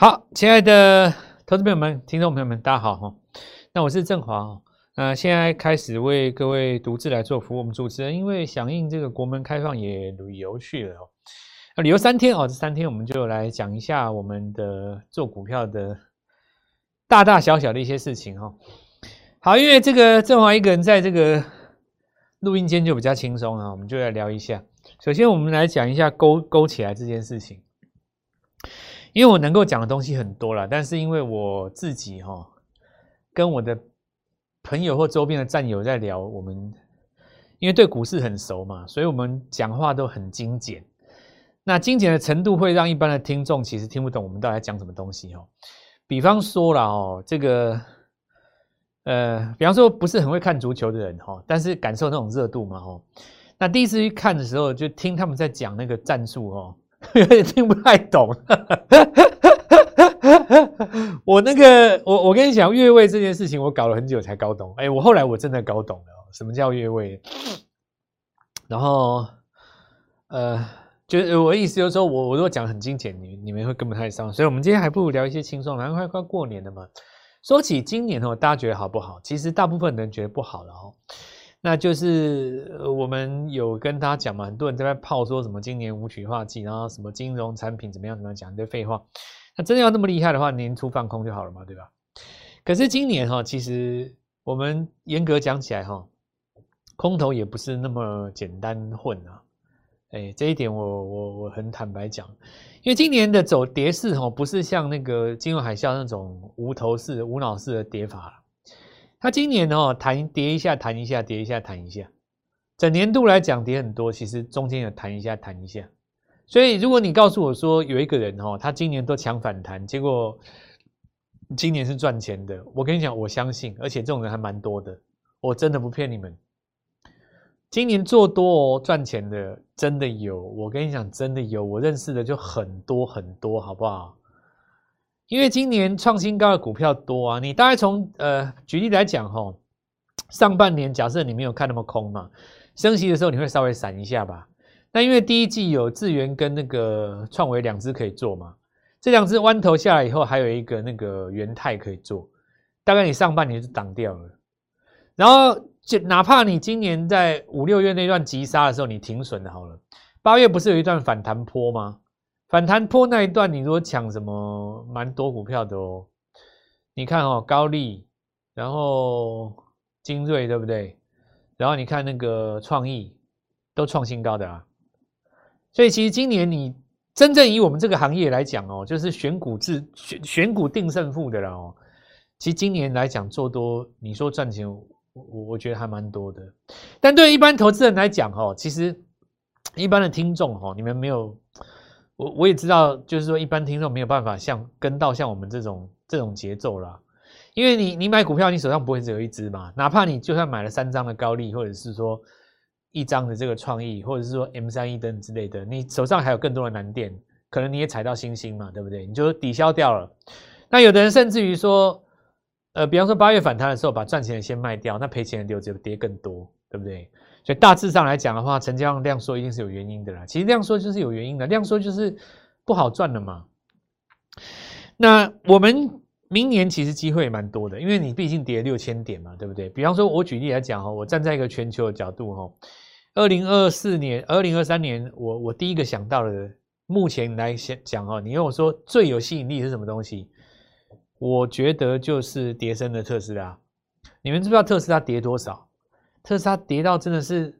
好，亲爱的投资朋友们、听众朋友们，大家好哈。那我是正华哦。那现在开始为各位独自来做服务。我们主持人因为响应这个国门开放也旅游去了哦。那旅游三天哦，这三天我们就来讲一下我们的做股票的大大小小的一些事情哈。好，因为这个正华一个人在这个录音间就比较轻松啊，我们就来聊一下。首先，我们来讲一下勾勾起来这件事情。因为我能够讲的东西很多了，但是因为我自己哈、哦，跟我的朋友或周边的战友在聊，我们因为对股市很熟嘛，所以我们讲话都很精简。那精简的程度会让一般的听众其实听不懂我们到底在讲什么东西哦。比方说了哦，这个呃，比方说不是很会看足球的人哈、哦，但是感受那种热度嘛哈。那第一次去看的时候，就听他们在讲那个战术哦。有点听不太懂，我那个，我我跟你讲，越位这件事情，我搞了很久才搞懂。哎，我后来我真的搞懂了，什么叫越位。然后，呃，就是我意思就是说，我我如果讲很精简，你你们会跟不太上。所以，我们今天还不如聊一些轻松然后，快快过年了嘛。说起今年哦，大家觉得好不好？其实大部分人觉得不好了哦。那就是我们有跟他讲嘛，很多人在那泡说什么今年无曲化剂，然后什么金融产品怎么样怎么样讲一堆废话。那真的要那么厉害的话，年初放空就好了嘛，对吧？可是今年哈，其实我们严格讲起来哈，空头也不是那么简单混啊。哎，这一点我我我很坦白讲，因为今年的走跌势哈，不是像那个金融海啸那种无头式、无脑式的跌法。它今年哦，弹跌一下，弹一下，跌一下，弹一下，整年度来讲跌很多，其实中间有弹一下，弹一下。所以如果你告诉我说有一个人哦，他今年都抢反弹，结果今年是赚钱的，我跟你讲，我相信，而且这种人还蛮多的，我真的不骗你们。今年做多哦赚钱的真的有，我跟你讲，真的有，我认识的就很多很多，好不好？因为今年创新高的股票多啊，你大概从呃举例来讲哈，上半年假设你没有看那么空嘛，升息的时候你会稍微闪一下吧。那因为第一季有智元跟那个创维两只可以做嘛，这两只弯头下来以后，还有一个那个元泰可以做，大概你上半年就挡掉了。然后就哪怕你今年在五六月那段急杀的时候你停损好了，八月不是有一段反弹坡吗？反弹波那一段，你如果抢什么蛮多股票的哦，你看哦，高利，然后精锐对不对？然后你看那个创意都创新高的啊，所以其实今年你真正以我们这个行业来讲哦，就是选股制选选股定胜负的了哦。其实今年来讲做多，你说赚钱，我我觉得还蛮多的。但对一般投资人来讲哦，其实一般的听众哦，你们没有。我我也知道，就是说一般听众没有办法像跟到像我们这种这种节奏啦，因为你你买股票，你手上不会只有一支嘛，哪怕你就算买了三张的高利，或者是说一张的这个创意，或者是说 M 三一等之类的，你手上还有更多的南电，可能你也踩到星星嘛，对不对？你就抵消掉了。那有的人甚至于说，呃，比方说八月反弹的时候，把赚钱的先卖掉，那赔钱的留着跌更多，对不对？所以大致上来讲的话，成交量量缩一定是有原因的啦。其实量缩就是有原因的，量缩就是不好赚了嘛。那我们明年其实机会也蛮多的，因为你毕竟跌六千点嘛，对不对？比方说，我举例来讲哈，我站在一个全球的角度哈，二零二四年、二零二三年，我我第一个想到的，目前来讲哈，你跟我说最有吸引力是什么东西？我觉得就是跌升的特斯拉。你们知不知道特斯拉跌多少？特斯拉跌到真的是，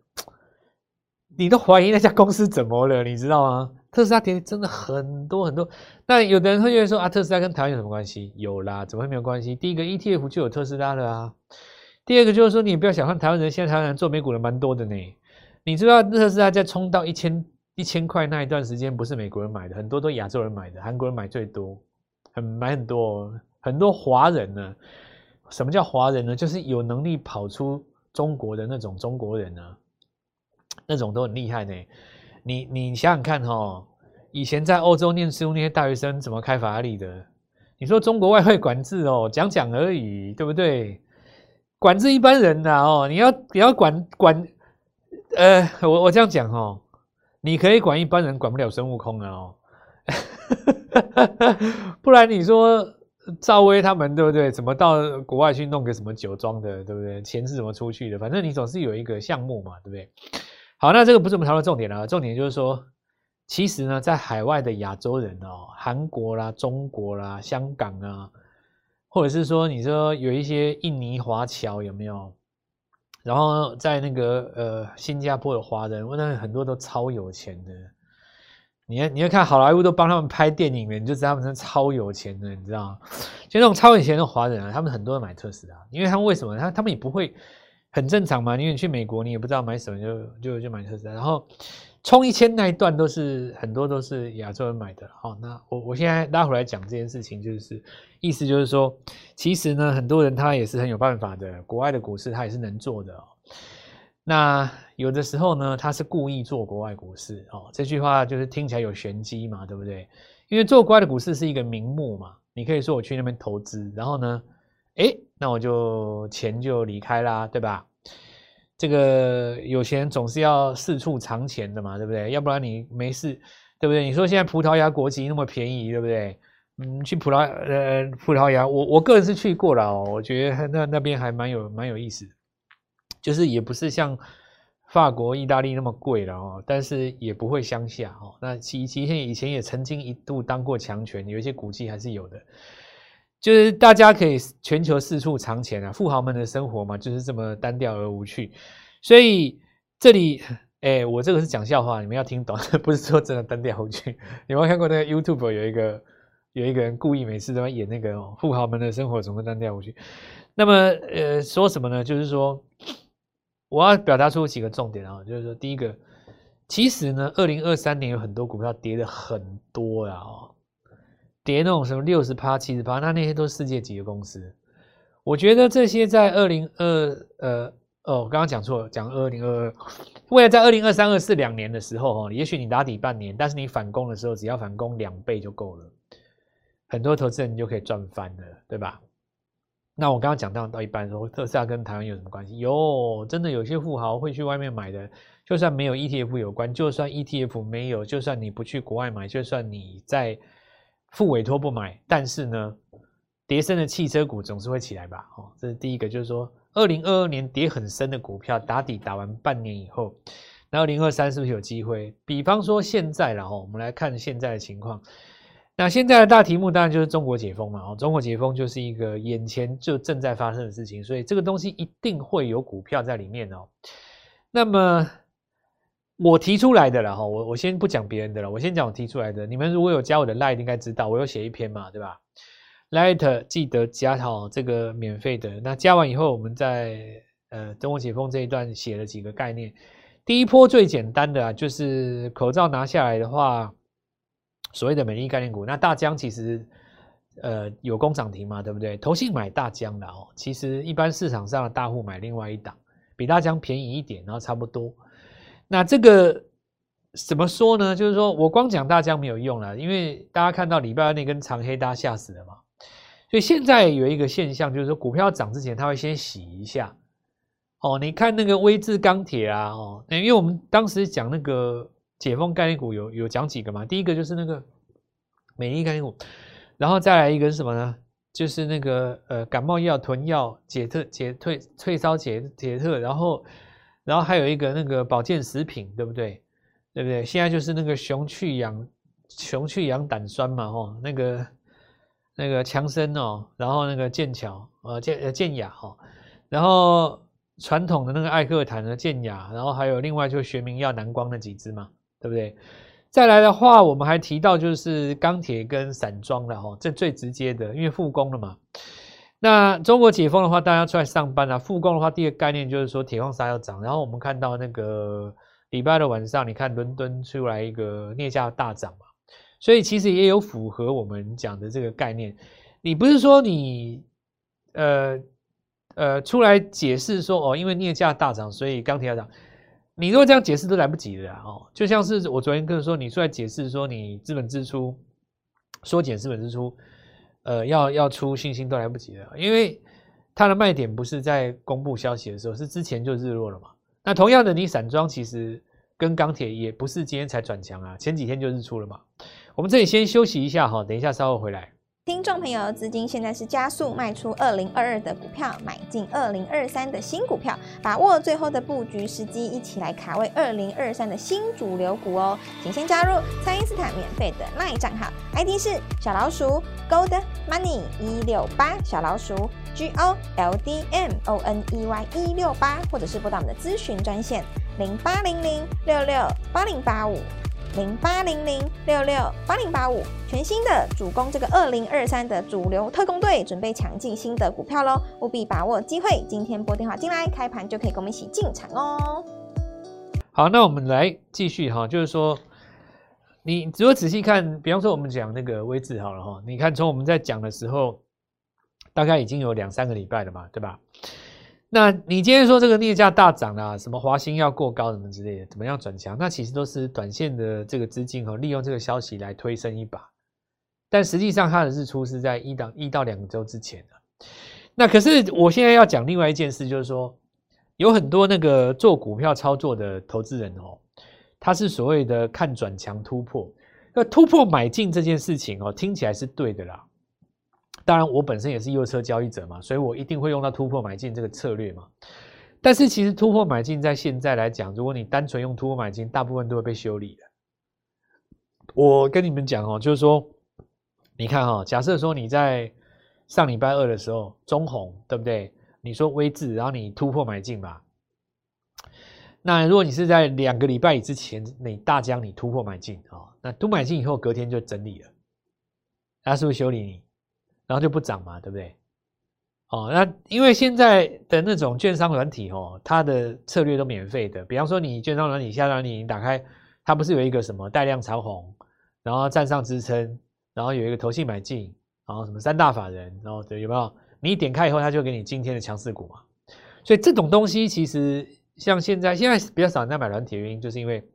你都怀疑那家公司怎么了，你知道吗？特斯拉跌真的很多很多。那有的人会觉得说啊，特斯拉跟台湾有什么关系？有啦，怎么会没有关系？第一个 ETF 就有特斯拉了啊。第二个就是说，你不要小看台湾人，现在台湾人做美股的蛮多的呢。你知道特斯拉在冲到一千一千块那一段时间，不是美国人买的，很多都亚洲人买的，韩国人买最多，很买很多很多华人呢。什么叫华人呢？就是有能力跑出。中国的那种中国人呢，那种都很厉害呢。你你想想看哈，以前在欧洲念书那些大学生怎么开法拉利的？你说中国外汇管制哦，讲讲而已，对不对？管制一般人的哦，你要你要管管，呃，我我这样讲哦，你可以管一般人，管不了孙悟空啊哦。不然你说赵薇他们对不对？怎么到国外去弄个什么酒庄的，对不对？钱是怎么出去的？反正你总是有一个项目嘛，对不对？好，那这个不是我们讨论重点了，重点就是说，其实呢，在海外的亚洲人哦，韩国啦、中国啦、香港啊，或者是说你说有一些印尼华侨有没有？然后在那个呃新加坡的华人，我那很多都超有钱的。你你要看好莱坞都帮他们拍电影了，你就知道他们真的超有钱的，你知道吗？就那种超有钱的华人啊，他们很多人买特斯拉，因为他们为什么？他他们也不会很正常嘛，因为你去美国，你也不知道买什么，就就就买特斯拉。然后冲一千那一段都是很多都是亚洲人买的。好，那我我现在拉回来讲这件事情，就是意思就是说，其实呢，很多人他也是很有办法的，国外的股市他也是能做的。那有的时候呢，他是故意做国外股市哦。这句话就是听起来有玄机嘛，对不对？因为做国外的股市是一个名目嘛，你可以说我去那边投资，然后呢，诶，那我就钱就离开啦，对吧？这个有钱总是要四处藏钱的嘛，对不对？要不然你没事，对不对？你说现在葡萄牙国籍那么便宜，对不对？嗯，去葡萄呃葡萄牙，我我个人是去过了哦，我觉得那那边还蛮有蛮有意思。就是也不是像法国、意大利那么贵了哦，但是也不会乡下哦。那其其实以前也曾经一度当过强权，有一些古迹还是有的。就是大家可以全球四处藏钱啊，富豪们的生活嘛，就是这么单调而无趣。所以这里，哎，我这个是讲笑话，你们要听懂，不是说真的单调无趣。你有没有看过那个 YouTube 有一个有一个人故意每次都要演那个哦，富豪们的生活总是单调无趣？那么呃，说什么呢？就是说。我要表达出几个重点啊，就是说，第一个，其实呢，二零二三年有很多股票跌的很多呀，哦，跌那种什么六十趴、七十趴，那那些都是世界级的公司。我觉得这些在二零二呃哦，我刚刚讲错了，讲二零二二，未来在二零二三、二四两年的时候，哦，也许你打底半年，但是你反攻的时候，只要反攻两倍就够了，很多投资人就可以赚翻了，对吧？那我刚刚讲到到一半说，特斯拉跟台湾有什么关系？有，真的有些富豪会去外面买的，就算没有 ETF 有关，就算 ETF 没有，就算你不去国外买，就算你在付委托不买，但是呢，跌深的汽车股总是会起来吧？哦，这是第一个，就是说，二零二二年跌很深的股票打底打完半年以后，那二零二三是不是有机会？比方说现在，然后我们来看现在的情况。那现在的大题目当然就是中国解封嘛，哦，中国解封就是一个眼前就正在发生的事情，所以这个东西一定会有股票在里面哦。那么我提出来的了哈，我我先不讲别人的了，我先讲我提出来的。你们如果有加我的 Line，应该知道我有写一篇嘛，对吧？Line 记得加好这个免费的。那加完以后，我们在呃中国解封这一段写了几个概念。第一波最简单的啊，就是口罩拿下来的话。所谓的美丽概念股，那大江其实，呃，有攻涨停嘛，对不对？投信买大江的哦，其实一般市场上的大户买另外一档，比大江便宜一点，然后差不多。那这个怎么说呢？就是说我光讲大江没有用了，因为大家看到礼拜二那根长黑，大家吓死了嘛。所以现在有一个现象，就是说股票涨之前，它会先洗一下。哦，你看那个威致钢铁啊，哦，因为我们当时讲那个。解封概念股有有讲几个嘛？第一个就是那个美丽概念股，然后再来一个是什么呢？就是那个呃感冒药、囤药、解特、解退、退烧解解特，然后然后还有一个那个保健食品，对不对？对不对？现在就是那个熊去氧熊去氧胆酸嘛，吼，那个那个强生哦，然后那个剑桥呃剑呃健雅哈，然后传统的那个艾克坦的健雅，然后还有另外就学名药南光那几支嘛。对不对？再来的话，我们还提到就是钢铁跟散装的哈，这最直接的，因为复工了嘛。那中国解封的话，大家出来上班啊。复工的话，第一个概念就是说铁矿砂要涨。然后我们看到那个礼拜的晚上，你看伦敦出来一个镍价大涨嘛，所以其实也有符合我们讲的这个概念。你不是说你呃呃出来解释说哦，因为镍价大涨，所以钢铁要涨。你如果这样解释都来不及的啊！哦，就像是我昨天跟你说，你出来解释说你资本支出缩减资本支出，呃，要要出信心都来不及了，因为它的卖点不是在公布消息的时候，是之前就日落了嘛。那同样的，你散装其实跟钢铁也不是今天才转强啊，前几天就日出了嘛。我们这里先休息一下哈，等一下稍后回来。听众朋友，资金现在是加速卖出二零二二的股票，买进二零二三的新股票，把握最后的布局时机，一起来卡位二零二三的新主流股哦！请先加入蔡因斯坦免费的 LINE 账号，ID 是小老鼠 Gold Money 一六八，小老鼠 G O L D M O N E Y 一六八，或者是拨打我们的咨询专线零八零零六六八零八五。零八零零六六八零八五，全新的主攻这个二零二三的主流特工队，准备抢进新的股票喽！务必把握机会，今天拨电话进来，开盘就可以跟我们一起进场哦。好，那我们来继续哈，就是说，你如果仔细看，比方说我们讲那个威智好了哈，你看从我们在讲的时候，大概已经有两三个礼拜了嘛，对吧？那你今天说这个镍价大涨啊，什么华兴要过高什么之类的，怎么样转强？那其实都是短线的这个资金哦，利用这个消息来推升一把。但实际上它的日出是在一到一到两周之前的。那可是我现在要讲另外一件事，就是说有很多那个做股票操作的投资人哦，他是所谓的看转强突破，那突破买进这件事情哦，听起来是对的啦。当然，我本身也是右侧交易者嘛，所以我一定会用到突破买进这个策略嘛。但是，其实突破买进在现在来讲，如果你单纯用突破买进，大部分都会被修理的。我跟你们讲哦，就是说，你看哈，假设说你在上礼拜二的时候中红，对不对？你说微智，然后你突破买进吧。那如果你是在两个礼拜之前，你大江你突破买进啊，那突买进以后隔天就整理了，他是不是修理你？然后就不涨嘛，对不对？哦，那因为现在的那种券商软体哦，它的策略都免费的。比方说，你券商软体下单，你打开，它不是有一个什么带量长红，然后站上支撑，然后有一个投信买进，然后什么三大法人，然后对，有没有？你一点开以后，它就给你今天的强势股嘛。所以这种东西其实像现在，现在比较少人在买软体的原因，就是因为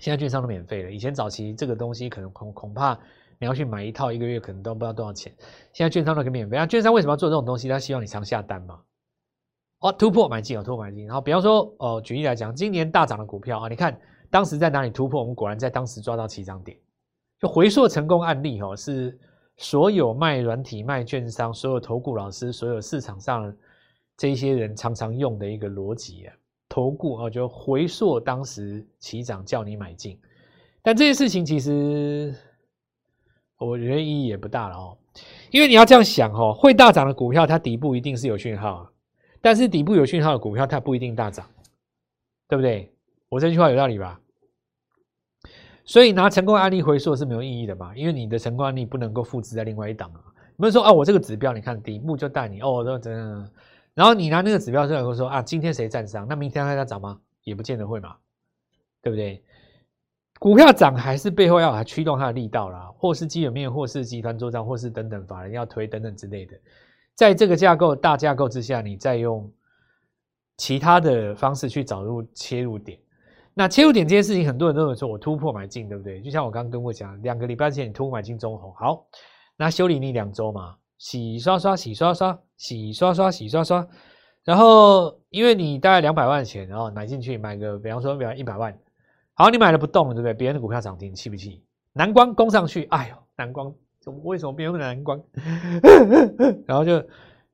现在券商都免费了。以前早期这个东西可能恐恐怕。你要去买一套，一个月可能都不知道多少钱。现在券商都可以免费啊！券商为什么要做这种东西？他希望你常下单嘛。哦，突破买进哦，突破买进。然后比方说，哦，举例来讲，今年大涨的股票啊，你看当时在哪里突破？我们果然在当时抓到起涨点，就回溯成功案例哦，是所有卖软体、卖券商、所有投顾老师、所有市场上这一些人常常用的一个逻辑啊。投顾啊，就回溯当时起涨叫你买进，但这件事情其实。我觉得意义也不大了哦，因为你要这样想哦，会大涨的股票它底部一定是有讯号，但是底部有讯号的股票它不一定大涨，对不对？我这句话有道理吧？所以拿成功案例回溯是没有意义的嘛，因为你的成功案例不能够复制在另外一档啊。比如说啊，我这个指标你看底部就带你哦，这这样，然后你拿那个指标出来说啊，今天谁站上，那明天还在涨吗？也不见得会嘛，对不对？股票涨还是背后要来驱动它的力道啦，或是基本面，或是集团做账，或是等等法人要推等等之类的，在这个架构大架构之下，你再用其他的方式去找入切入点。那切入点这件事情，很多人都有说，我突破买进，对不对？就像我刚刚跟我讲，两个礼拜前你突破买进中红，好，那修理你两周嘛，洗刷刷，洗刷刷，洗刷刷，洗刷刷，然后因为你大概两百万钱，然后买进去买个，比方说比方一百万。好，你买了不动了，对不对？别人的股票涨停，气不气？南光攻上去，哎呦，南光怎么为什么变成南光？然后就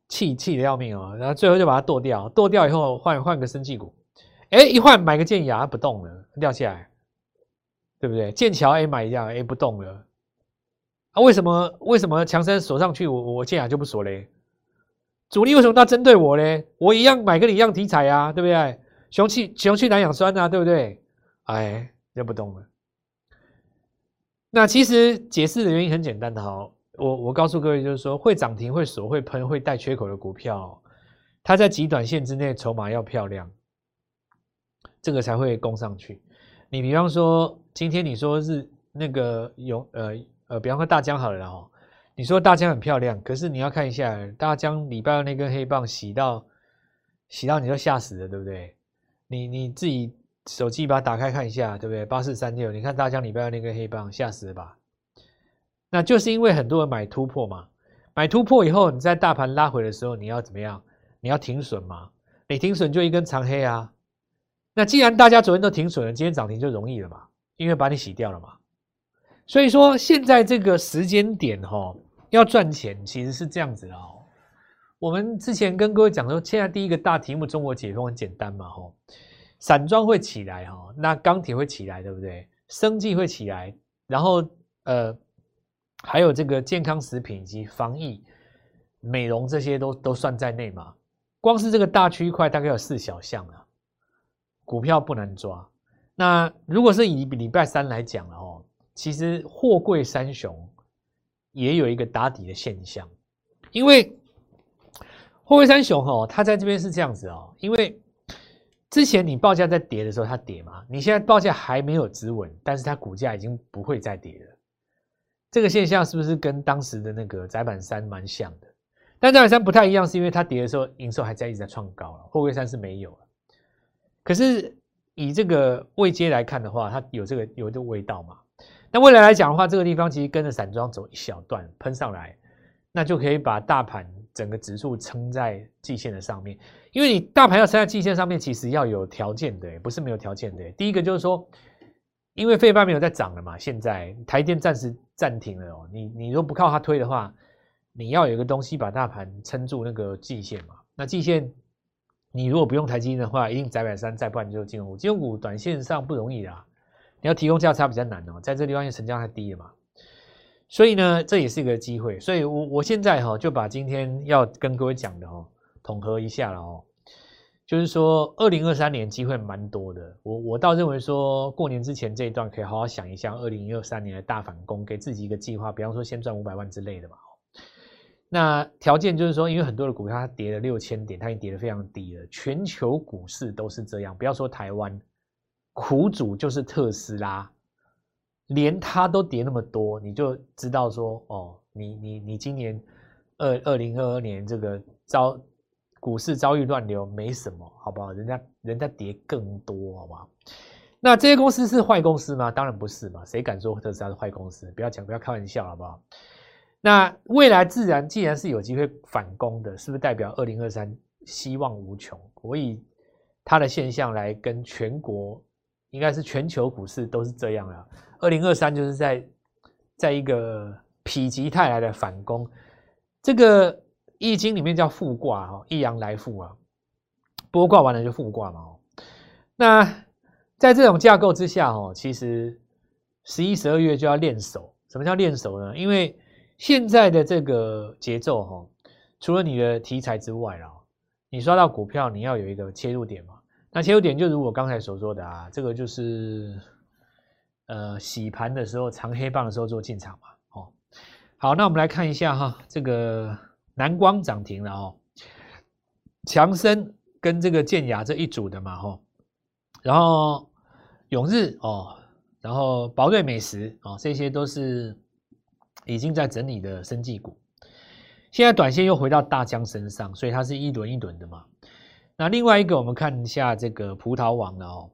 气气的要命哦，然后最后就把它剁掉，剁掉以后换换个生技股，哎，一换买个建牙不动了，掉下来，对不对？剑桥哎买一下，哎不动了，啊为什么为什么强生锁上去，我我建亚就不锁嘞？主力为什么要针对我嘞？我一样买跟你一样题材啊，对不对？雄气雄气难养酸啊，对不对？哎，就不动了。那其实解释的原因很简单的哈，我我告诉各位，就是说会涨停、会锁、会喷、会带缺口的股票，它在极短线之内筹码要漂亮，这个才会攻上去。你比方说，今天你说是那个有呃呃，比方说大江好了哈，你说大江很漂亮，可是你要看一下大江礼拜二那根黑棒洗到洗到你就吓死了，对不对？你你自己。手机把它打开看一下，对不对？八四三六，你看大江礼拜二那根黑棒，吓死了吧？那就是因为很多人买突破嘛，买突破以后，你在大盘拉回的时候，你要怎么样？你要停损嘛？你停损就一根长黑啊，那既然大家昨天都停损了，今天涨停就容易了嘛，因为把你洗掉了嘛。所以说现在这个时间点哈，要赚钱其实是这样子的哦。我们之前跟各位讲说，现在第一个大题目，中国解封很简单嘛，吼，散装会起来哈，那钢铁会起来，对不对？生计会起来，然后呃，还有这个健康食品以及防疫、美容这些都都算在内嘛。光是这个大区块大概有四小项啊。股票不难抓，那如果是以礼拜三来讲哦，其实货柜三雄也有一个打底的现象，因为货柜三雄哦，它在这边是这样子哦，因为之前你报价在跌的时候它跌嘛，你现在报价还没有止稳，但是它股价已经不会再跌了，这个现象是不是跟当时的那个载板三蛮像的？但载板三不太一样，是因为它跌的时候营收还在一直在创高了，货柜三是没有了。可是以这个位阶来看的话，它有这个有这个味道嘛？那未来来讲的话，这个地方其实跟着散装走一小段喷上来，那就可以把大盘整个指数撑在季线的上面。因为你大盘要撑在季线上面，其实要有条件的，不是没有条件的。第一个就是说，因为费半没有在涨了嘛，现在台电暂时暂停了哦。你你如果不靠它推的话，你要有一个东西把大盘撑住那个季线嘛。那季线。你如果不用台积电的话，一定窄板三，再不然就金融股。金融股短线上不容易啦，你要提供价差比较难哦，在这地方因为成交太低了嘛，所以呢，这也是一个机会。所以我我现在哈就把今天要跟各位讲的哈统合一下了哦，就是说二零二三年机会蛮多的。我我倒认为说过年之前这一段可以好好想一下二零二三年的大反攻，给自己一个计划，比方说先赚五百万之类的嘛。那条件就是说，因为很多的股票它跌了六千点，它已经跌得非常低了。全球股市都是这样，不要说台湾，苦主就是特斯拉，连它都跌那么多，你就知道说，哦，你你你今年二二零二二年这个遭股市遭遇乱流没什么，好不好？人家人家跌更多，好不好？那这些公司是坏公司吗？当然不是嘛，谁敢说特斯拉是坏公司？不要讲，不要开玩笑，好不好？那未来自然既然是有机会反攻的，是不是代表二零二三希望无穷？我以它的现象来跟全国，应该是全球股市都是这样啊。二零二三就是在在一个否极泰来的反攻，这个易经里面叫复卦哈，一阳来复啊，剥卦完了就复卦嘛哦。那在这种架构之下哦，其实十一、十二月就要练手。什么叫练手呢？因为现在的这个节奏哈，除了你的题材之外啦，你刷到股票，你要有一个切入点嘛。那切入点就如我刚才所说的啊，这个就是呃洗盘的时候长黑棒的时候做进场嘛。哦，好，那我们来看一下哈，这个南光涨停了哦，强生跟这个建雅这一组的嘛哈，然后永日哦，然后宝瑞美食哦，这些都是。已经在整理的生技股，现在短线又回到大江身上，所以它是一轮一轮的嘛。那另外一个，我们看一下这个葡萄王的哦，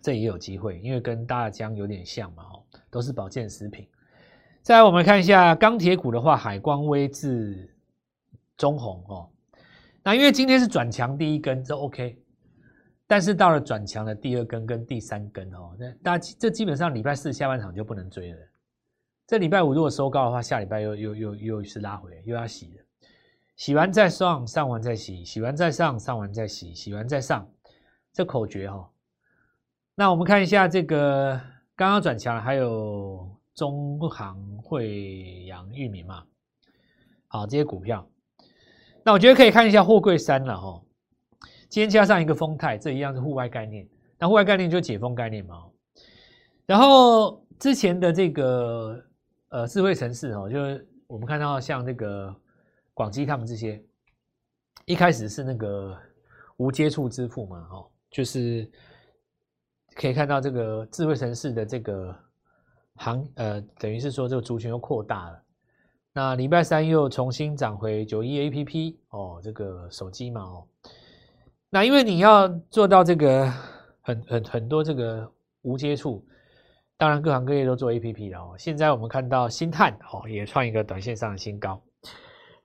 这也有机会，因为跟大疆有点像嘛哦，都是保健食品。再来，我们看一下钢铁股的话，海光威智、中红哦。那因为今天是转强第一根，这 OK，但是到了转强的第二根跟第三根哦，那大这基本上礼拜四下半场就不能追了。这礼拜五如果收高的话，下礼拜又又又又是拉回，又要洗了。洗完再上，上完再洗，洗完再上，上完再洗，洗完再上，这口诀哈、哦。那我们看一下这个刚刚转强了，还有中航、慧洋、裕民嘛。好，这些股票，那我觉得可以看一下货柜三了哈、哦。今天加上一个丰泰，这一样是户外概念。那户外概念就解封概念嘛。然后之前的这个。呃，智慧城市哦，就是我们看到像那个广基他们这些，一开始是那个无接触支付嘛，哦，就是可以看到这个智慧城市的这个行，呃，等于是说这个族群又扩大了。那礼拜三又重新涨回九一 APP 哦，这个手机嘛，哦，那因为你要做到这个很很很多这个无接触。当然，各行各业都做 APP 了哦。现在我们看到新探哦，也创一个短线上的新高。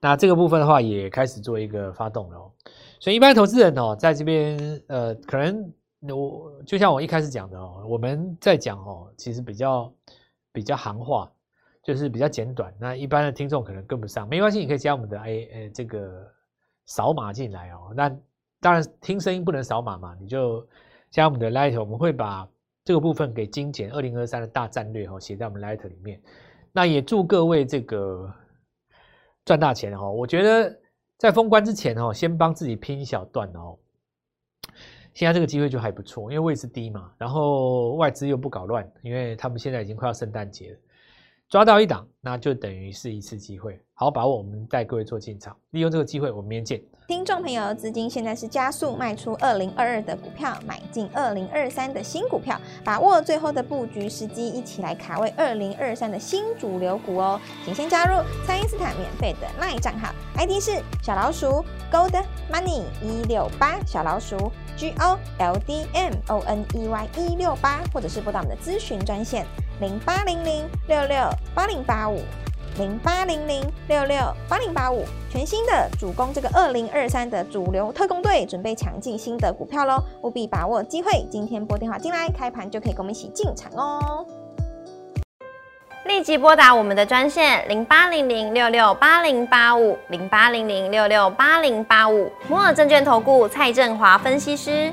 那这个部分的话，也开始做一个发动了哦。所以，一般投资人哦，在这边呃，可能我就像我一开始讲的哦，我们在讲哦，其实比较比较行话，就是比较简短。那一般的听众可能跟不上，没关系，你可以加我们的哎哎这个扫码进来哦。那当然听声音不能扫码嘛，你就加我们的 Light，我们会把这个部分给精简二零二三的大战略哦，写在我们 Light 里面。那也祝各位这个赚大钱哦！我觉得在封关之前哦，先帮自己拼一小段哦。现在这个机会就还不错，因为位置低嘛，然后外资又不搞乱，因为他们现在已经快要圣诞节了。抓到一档，那就等于是一次机会，好把握。我们带各位做进场，利用这个机会，我们明天见。听众朋友，资金现在是加速卖出二零二二的股票，买进二零二三的新股票，把握最后的布局时机，一起来卡位二零二三的新主流股哦。请先加入蔡因斯坦免费的 LINE 账号，ID 是小老鼠 Gold Money 一六八，小老鼠 G O L D M O N E Y 一六八，或者是拨打我们的咨询专线。零八零零六六八零八五，零八零零六六八零八五，全新的主攻这个二零二三的主流特工队，准备抢进新的股票喽！务必把握机会，今天拨电话进来，开盘就可以跟我们一起进场哦！立即拨打我们的专线零八零零六六八零八五，零八零零六六八零八五，摩尔证券投顾蔡振华分析师。